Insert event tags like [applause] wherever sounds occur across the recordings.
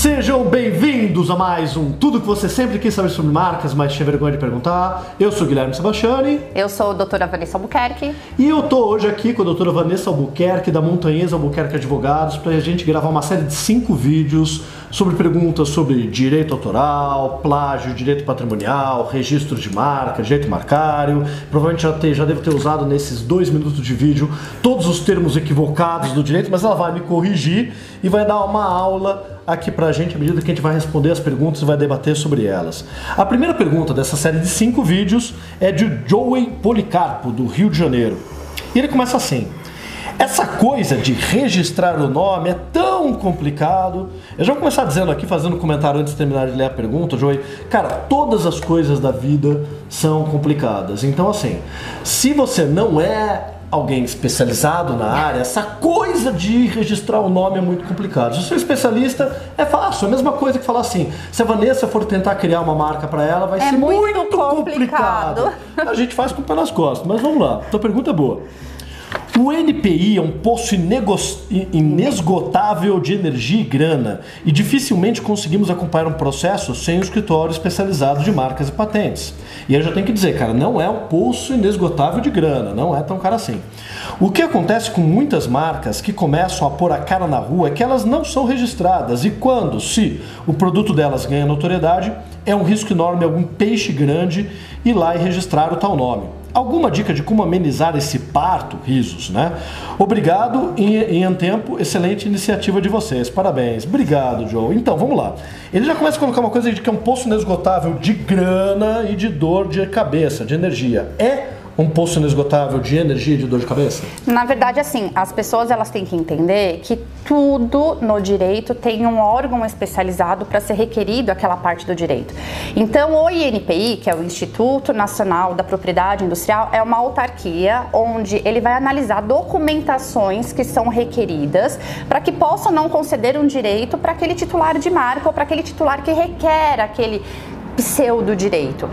Sejam bem-vindos a mais um Tudo que você sempre quis saber sobre marcas, mas tinha vergonha de perguntar. Eu sou Guilherme Sebastiani. Eu sou a doutora Vanessa Albuquerque. E eu tô hoje aqui com a doutora Vanessa Albuquerque, da Montanhesa Albuquerque Advogados, para a gente gravar uma série de cinco vídeos sobre perguntas sobre direito autoral, plágio, direito patrimonial, registro de marca, direito marcário. Provavelmente já, ter, já deve ter usado nesses dois minutos de vídeo todos os termos equivocados do direito, mas ela vai me corrigir e vai dar uma aula aqui pra gente à medida que a gente vai responder as perguntas e vai debater sobre elas. A primeira pergunta dessa série de cinco vídeos é de Joey Policarpo, do Rio de Janeiro. E ele começa assim. Essa coisa de registrar o nome é tão complicado. Eu já vou começar dizendo aqui, fazendo um comentário antes de terminar de ler a pergunta, Joey. Cara, todas as coisas da vida são complicadas. Então, assim, se você não é alguém especializado na área, essa coisa de registrar o nome é muito complicado. Se você é especialista, é fácil. É a mesma coisa que falar assim: se a Vanessa for tentar criar uma marca para ela, vai é ser muito, muito complicado. complicado. A gente faz com o pé nas costas. Mas vamos lá. Tua pergunta é boa. O NPI é um poço inesgotável de energia e grana e dificilmente conseguimos acompanhar um processo sem um escritório especializado de marcas e patentes. E eu já tenho que dizer, cara, não é um poço inesgotável de grana, não é tão caro assim. O que acontece com muitas marcas que começam a pôr a cara na rua é que elas não são registradas e quando, se o produto delas ganha notoriedade, é um risco enorme algum peixe grande ir lá e registrar o tal nome. Alguma dica de como amenizar esse parto? Risos, né? Obrigado e em tempo, excelente iniciativa de vocês. Parabéns. Obrigado, Joe. Então, vamos lá. Ele já começa a colocar uma coisa de que é um poço inesgotável de grana e de dor de cabeça, de energia. É um poço inesgotável de energia e de dor de cabeça? Na verdade, assim, as pessoas elas têm que entender que tudo no direito tem um órgão especializado para ser requerido aquela parte do direito. Então, o INPI, que é o Instituto Nacional da Propriedade Industrial, é uma autarquia onde ele vai analisar documentações que são requeridas para que possa não conceder um direito para aquele titular de marca ou para aquele titular que requer aquele pseudo-direito.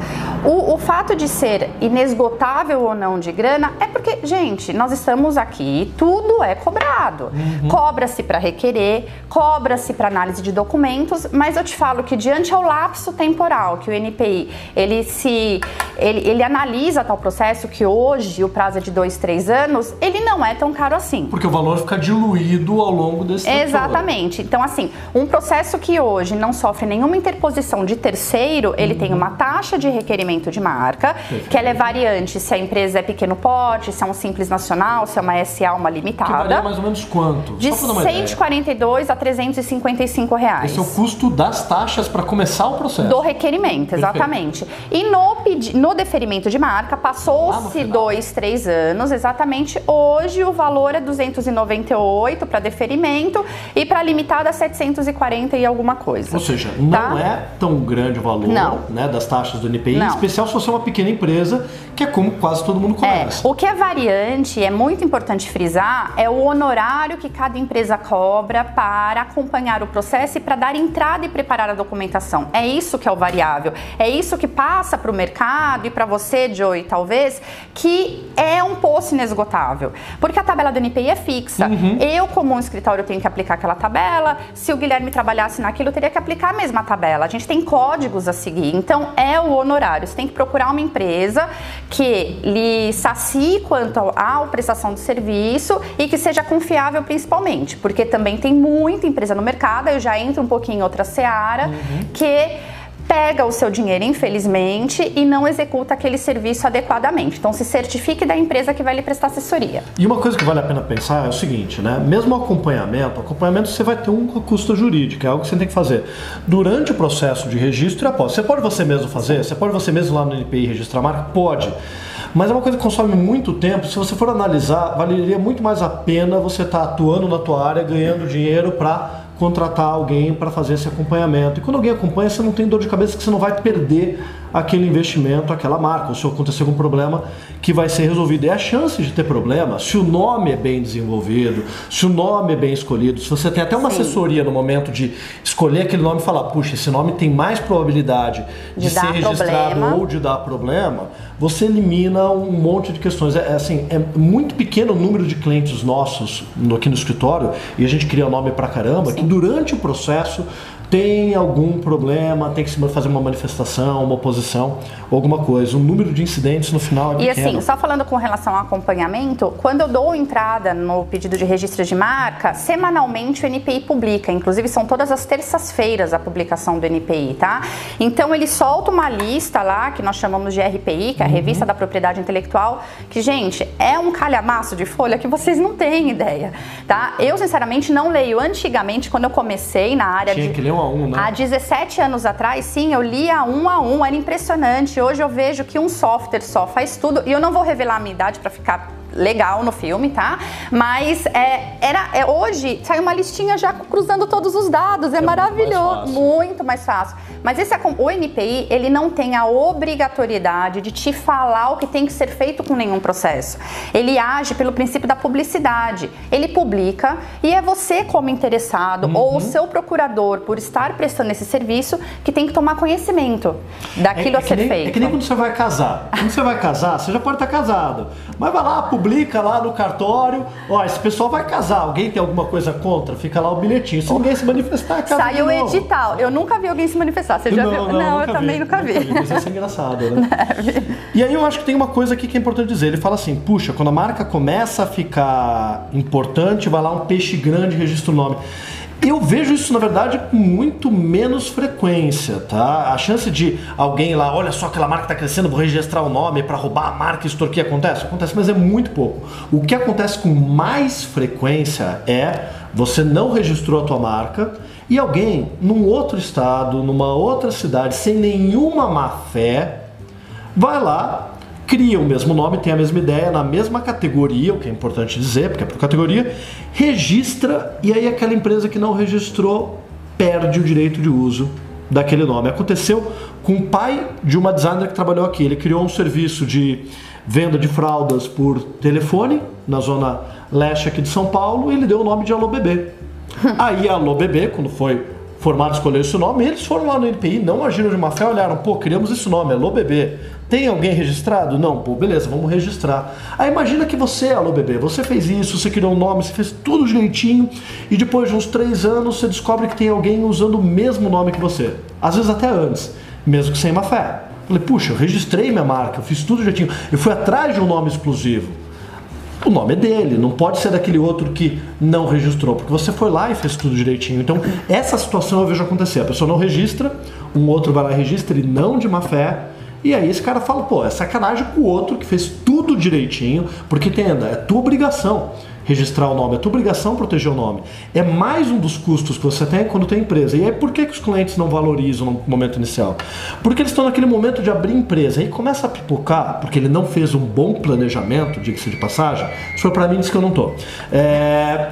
O, o fato de ser inesgotável ou não de grana é porque, gente, nós estamos aqui, tudo é cobrado. Uhum. Cobra-se para requerer, cobra-se para análise de documentos, mas eu te falo que diante ao lapso temporal que o NPI ele se ele, ele analisa tal processo que hoje o prazo é de dois, três anos, ele não é tão caro assim. Porque o valor fica diluído ao longo desse tempo. Exatamente. Então, assim, um processo que hoje não sofre nenhuma interposição de terceiro, ele tem uma taxa de requerimento de marca, que ela é variante se a empresa é pequeno porte, se é um simples nacional, se é uma SA, uma limitada. Que varia mais ou menos quanto? De 142 a 355 reais. Esse é o custo das taxas para começar o processo. Do requerimento, exatamente. Perfeito. E no, no deferimento de marca, passou-se dois, três anos, exatamente. Hoje o valor é 298 para deferimento e para limitada 740 e alguma coisa. Ou seja, não tá? é tão grande o valor. Não né, das taxas do NPI, Não. em especial se você é uma pequena empresa, que é como quase todo mundo começa. É, o que é variante, é muito importante frisar, é o honorário que cada empresa cobra para acompanhar o processo e para dar entrada e preparar a documentação. É isso que é o variável. É isso que passa para o mercado e para você, Joey, talvez, que é um poço inesgotável. Porque a tabela do NPI é fixa. Uhum. Eu, como um escritório, tenho que aplicar aquela tabela. Se o Guilherme trabalhasse naquilo, eu teria que aplicar a mesma tabela. A gente tem códigos a seguir. Então, é o honorário. Você tem que procurar uma empresa que lhe sacie quanto à prestação de serviço e que seja confiável principalmente, porque também tem muita empresa no mercado, eu já entro um pouquinho em outra seara, uhum. que pega o seu dinheiro, infelizmente, e não executa aquele serviço adequadamente. Então, se certifique da empresa que vai lhe prestar assessoria. E uma coisa que vale a pena pensar é o seguinte, né? Mesmo o acompanhamento, acompanhamento você vai ter um custo jurídico, é algo que você tem que fazer durante o processo de registro e após. Você pode você mesmo fazer? Você pode você mesmo lá no NPI registrar a marca? Pode. Mas é uma coisa que consome muito tempo. Se você for analisar, valeria muito mais a pena você estar tá atuando na tua área, ganhando dinheiro para contratar alguém para fazer esse acompanhamento. E quando alguém acompanha, você não tem dor de cabeça que você não vai perder aquele investimento, aquela marca, ou se acontecer algum problema que vai ser resolvido. E a chance de ter problema, se o nome é bem desenvolvido, se o nome é bem escolhido, se você tem até uma Sim. assessoria no momento de escolher aquele nome e falar, puxa, esse nome tem mais probabilidade de, de ser registrado problema. ou de dar problema, você elimina um monte de questões. É, é, assim, é muito pequeno o número de clientes nossos aqui no escritório, e a gente cria nome pra caramba, Sim. que durante o processo tem algum problema, tem que se fazer uma manifestação, uma oposição, alguma coisa. O número de incidentes no final é E assim, só falando com relação ao acompanhamento, quando eu dou entrada no pedido de registro de marca, semanalmente o NPI publica, inclusive são todas as terças-feiras a publicação do NPI, tá? Então ele solta uma lista lá, que nós chamamos de RPI, que é a uhum. Revista da Propriedade Intelectual, que, gente, é um calhamaço de folha que vocês não têm ideia, tá? Eu, sinceramente, não leio. Antigamente, quando eu comecei na área Tinha de... que ler um a um, né? Há 17 anos atrás, sim, eu lia um a um, era impressionante. Hoje eu vejo que um software só faz tudo, e eu não vou revelar a minha idade para ficar legal no filme, tá? Mas é, era, é, hoje sai uma listinha já cruzando todos os dados, é, é maravilhoso, muito mais, muito mais fácil. Mas esse o NPI ele não tem a obrigatoriedade de te falar o que tem que ser feito com nenhum processo. Ele age pelo princípio da publicidade. Ele publica e é você como interessado uhum. ou o seu procurador por estar prestando esse serviço que tem que tomar conhecimento daquilo é, a ser nem, feito. É que nem quando você vai casar. Quando você vai casar, você já pode estar casado, mas vai lá publica publica lá no cartório, ó, esse pessoal vai casar, alguém tem alguma coisa contra? Fica lá o bilhetinho. Se ninguém se manifestar, casa Sai o edital. Eu nunca vi alguém se manifestar. Você já não, viu? Não, não eu também nunca vi. [laughs] Nunca vi. Mas isso é engraçado, né? e aí eu acho que tem uma coisa aqui que é importante dizer. Ele fala assim, puxa, quando a marca começa a ficar importante, vai lá um peixe grande e registra o nome. Eu vejo isso, na verdade, com muito menos frequência, tá? A chance de alguém lá, olha só, aquela marca está crescendo, vou registrar o nome para roubar a marca e extorquir, acontece? Acontece, mas é muito pouco. O que acontece com mais frequência é você não registrou a tua marca e alguém num outro estado, numa outra cidade, sem nenhuma má fé, vai lá cria o mesmo nome, tem a mesma ideia, na mesma categoria, o que é importante dizer, porque é por categoria, registra e aí aquela empresa que não registrou perde o direito de uso daquele nome. Aconteceu com o pai de uma designer que trabalhou aqui. Ele criou um serviço de venda de fraldas por telefone na zona leste aqui de São Paulo e ele deu o nome de Alô Bebê. [laughs] Aí a Alô Bebê, quando foi formado escolheu esse nome, eles foram lá no NPI, não agiram de má fé, olharam, pô, criamos esse nome, Alô Bebê. Tem alguém registrado? Não, pô, beleza, vamos registrar. Aí imagina que você, Alô Bebê, você fez isso, você criou um nome, você fez tudo direitinho, e depois de uns três anos você descobre que tem alguém usando o mesmo nome que você. Às vezes até antes, mesmo que sem má fé. Falei, puxa, eu registrei minha marca, eu fiz tudo direitinho, eu fui atrás de um nome exclusivo o nome é dele, não pode ser daquele outro que não registrou, porque você foi lá e fez tudo direitinho. Então, essa situação eu vejo acontecer. A pessoa não registra, um outro vai lá e registra e não de má fé. E aí esse cara fala, pô, é sacanagem com o outro que fez tudo direitinho, porque entenda, é tua obrigação registrar o nome, é tua obrigação proteger o nome. É mais um dos custos que você tem quando tem empresa. E aí por que, que os clientes não valorizam no momento inicial? Porque eles estão naquele momento de abrir empresa. Aí começa a pipocar, porque ele não fez um bom planejamento, diga-se de passagem. Se for para mim, diz que eu não tô. É...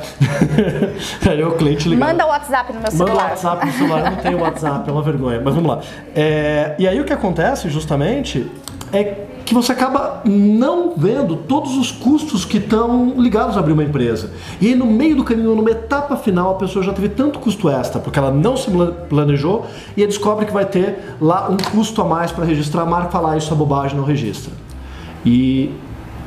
[laughs] aí o cliente liga. Manda o WhatsApp no meu celular. Manda o WhatsApp no celular, eu não tenho WhatsApp, é uma vergonha. Mas vamos lá. É... E aí o que acontece justamente é que você acaba não vendo todos os custos que estão ligados a abrir uma empresa. E aí, no meio do caminho, numa etapa final, a pessoa já teve tanto custo extra, porque ela não se planejou, e descobre que vai ter lá um custo a mais para registrar a marca, falar isso é bobagem, não registra. E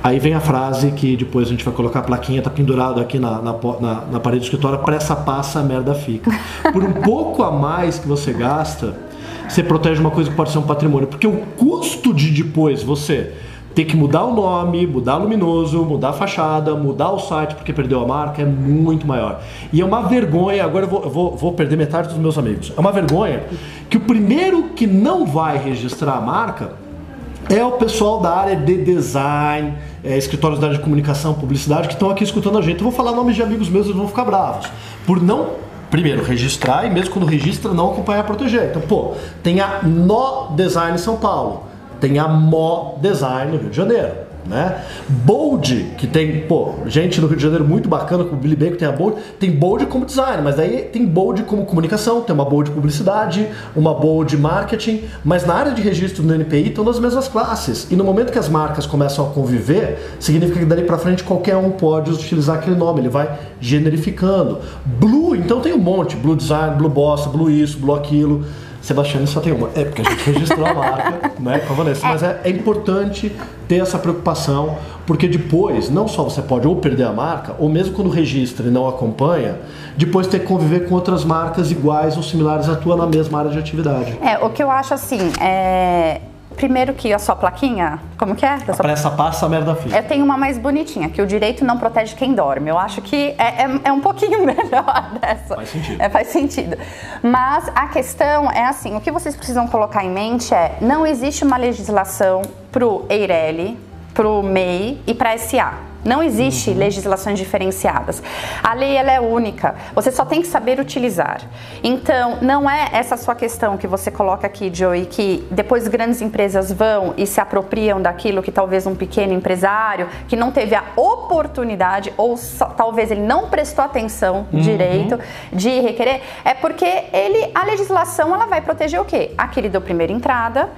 aí vem a frase que depois a gente vai colocar a plaquinha, tá pendurado aqui na, na, na, na parede do escritório, pressa passa, a merda fica. Por um pouco a mais que você gasta, você protege uma coisa que pode ser um patrimônio. Porque o custo de depois você ter que mudar o nome, mudar o luminoso, mudar a fachada, mudar o site porque perdeu a marca é muito maior. E é uma vergonha, agora eu vou, vou, vou perder metade dos meus amigos. É uma vergonha que o primeiro que não vai registrar a marca é o pessoal da área de design, é, escritórios da área de comunicação, publicidade, que estão aqui escutando a gente. Eu vou falar nomes de amigos meus, eles vão ficar bravos. Por não primeiro, registrar e mesmo quando registra, não acompanhar e proteger. Então, pô, tem a No Design São Paulo, tem a Mo Design no Rio de Janeiro né? Bold, que tem, pô, gente no Rio de Janeiro muito bacana, como o Billy Bacon tem a Bold, tem Bold como design, mas daí tem Bold como comunicação, tem uma Bold publicidade, uma Bold marketing, mas na área de registro do NPI estão nas mesmas classes. E no momento que as marcas começam a conviver, significa que dali para frente qualquer um pode utilizar aquele nome, ele vai generificando. Blue, então tem um monte, Blue Design, Blue Boss, Blue isso, Blue aquilo. Sebastião só tem uma. É porque a gente [laughs] registrou a marca, né, com a Vanessa. Mas é, é, importante ter essa preocupação, porque depois, não só você pode ou perder a marca, ou mesmo quando registra e não acompanha, depois ter que conviver com outras marcas iguais ou similares à tua na mesma área de atividade. É, o que eu acho assim, é Primeiro que a sua plaquinha, como que é? A sua... Pressa passa, a merda fica. Eu tenho uma mais bonitinha, que o direito não protege quem dorme. Eu acho que é, é, é um pouquinho [laughs] melhor dessa. Faz sentido. É, faz sentido. Mas a questão é assim, o que vocês precisam colocar em mente é, não existe uma legislação pro EIRELI, pro MEI e para SA. Não existe legislações diferenciadas. A lei ela é única. Você só tem que saber utilizar. Então, não é essa sua questão que você coloca aqui, Joey, que depois grandes empresas vão e se apropriam daquilo que talvez um pequeno empresário que não teve a oportunidade ou só, talvez ele não prestou atenção uhum. direito de requerer, é porque ele a legislação ela vai proteger o quê? Aquele deu primeira entrada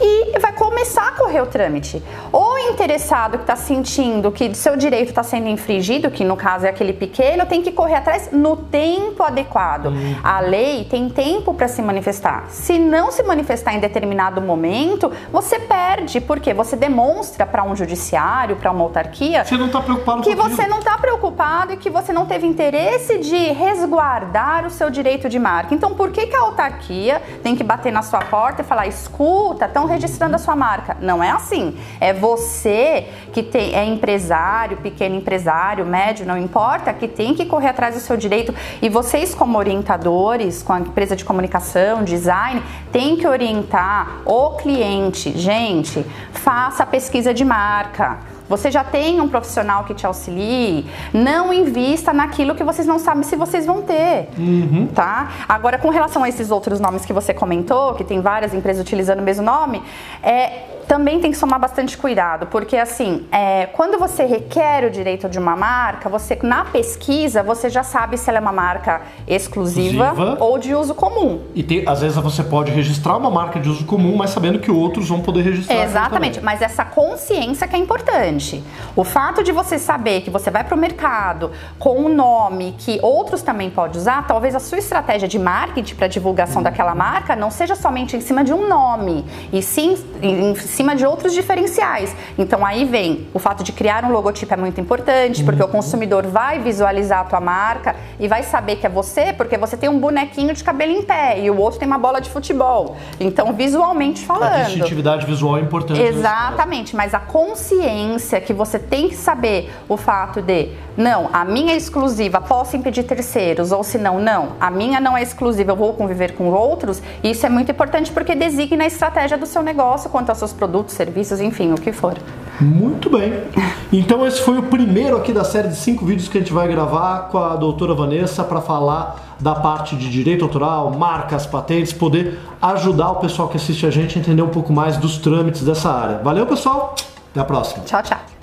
e vai começar a correr o trâmite. O interessado que está sentindo que seu direito está sendo infringido, que no caso é aquele pequeno, tem que correr atrás no tempo adequado. Uhum. A lei tem tempo para se manifestar. Se não se manifestar em determinado momento, você perde, porque você demonstra para um judiciário, para uma autarquia, você não está preocupado que você não está preocupado que você não teve interesse de resguardar o seu direito de marca. Então, por que, que a autarquia tem que bater na sua porta e falar, escuta, tão estão registrando a sua marca. Não é assim. É você que tem, é empresário, pequeno empresário, médio, não importa, que tem que correr atrás do seu direito. E vocês, como orientadores, com a empresa de comunicação, design, tem que orientar o cliente. Gente, faça a pesquisa de marca você já tem um profissional que te auxilie. Não invista naquilo que vocês não sabem se vocês vão ter, uhum. tá? Agora, com relação a esses outros nomes que você comentou, que tem várias empresas utilizando o mesmo nome, é também tem que somar bastante cuidado, porque assim, é, quando você requer o direito de uma marca, você na pesquisa você já sabe se ela é uma marca exclusiva, exclusiva. ou de uso comum. E tem, às vezes você pode registrar uma marca de uso comum, mas sabendo que outros vão poder registrar. Exatamente, mas essa consciência que é importante. O fato de você saber que você vai para o mercado com um nome que outros também podem usar, talvez a sua estratégia de marketing para divulgação uhum. daquela marca não seja somente em cima de um nome, e sim em cima de outros diferenciais. Então aí vem o fato de criar um logotipo é muito importante, porque uhum. o consumidor vai visualizar a tua marca e vai saber que é você, porque você tem um bonequinho de cabelo em pé e o outro tem uma bola de futebol. Então, visualmente falando. A distintividade visual é importante. Exatamente, mas a consciência que você tem que saber o fato de, não, a minha é exclusiva, posso impedir terceiros, ou se não, não, a minha não é exclusiva, eu vou conviver com outros, isso é muito importante porque designa a estratégia do seu negócio quanto aos seus produtos, serviços, enfim, o que for. Muito bem. Então esse foi o primeiro aqui da série de cinco vídeos que a gente vai gravar com a doutora Vanessa para falar da parte de direito autoral, marcas, patentes, poder ajudar o pessoal que assiste a gente a entender um pouco mais dos trâmites dessa área. Valeu, pessoal. Até a próxima. Tchau, tchau.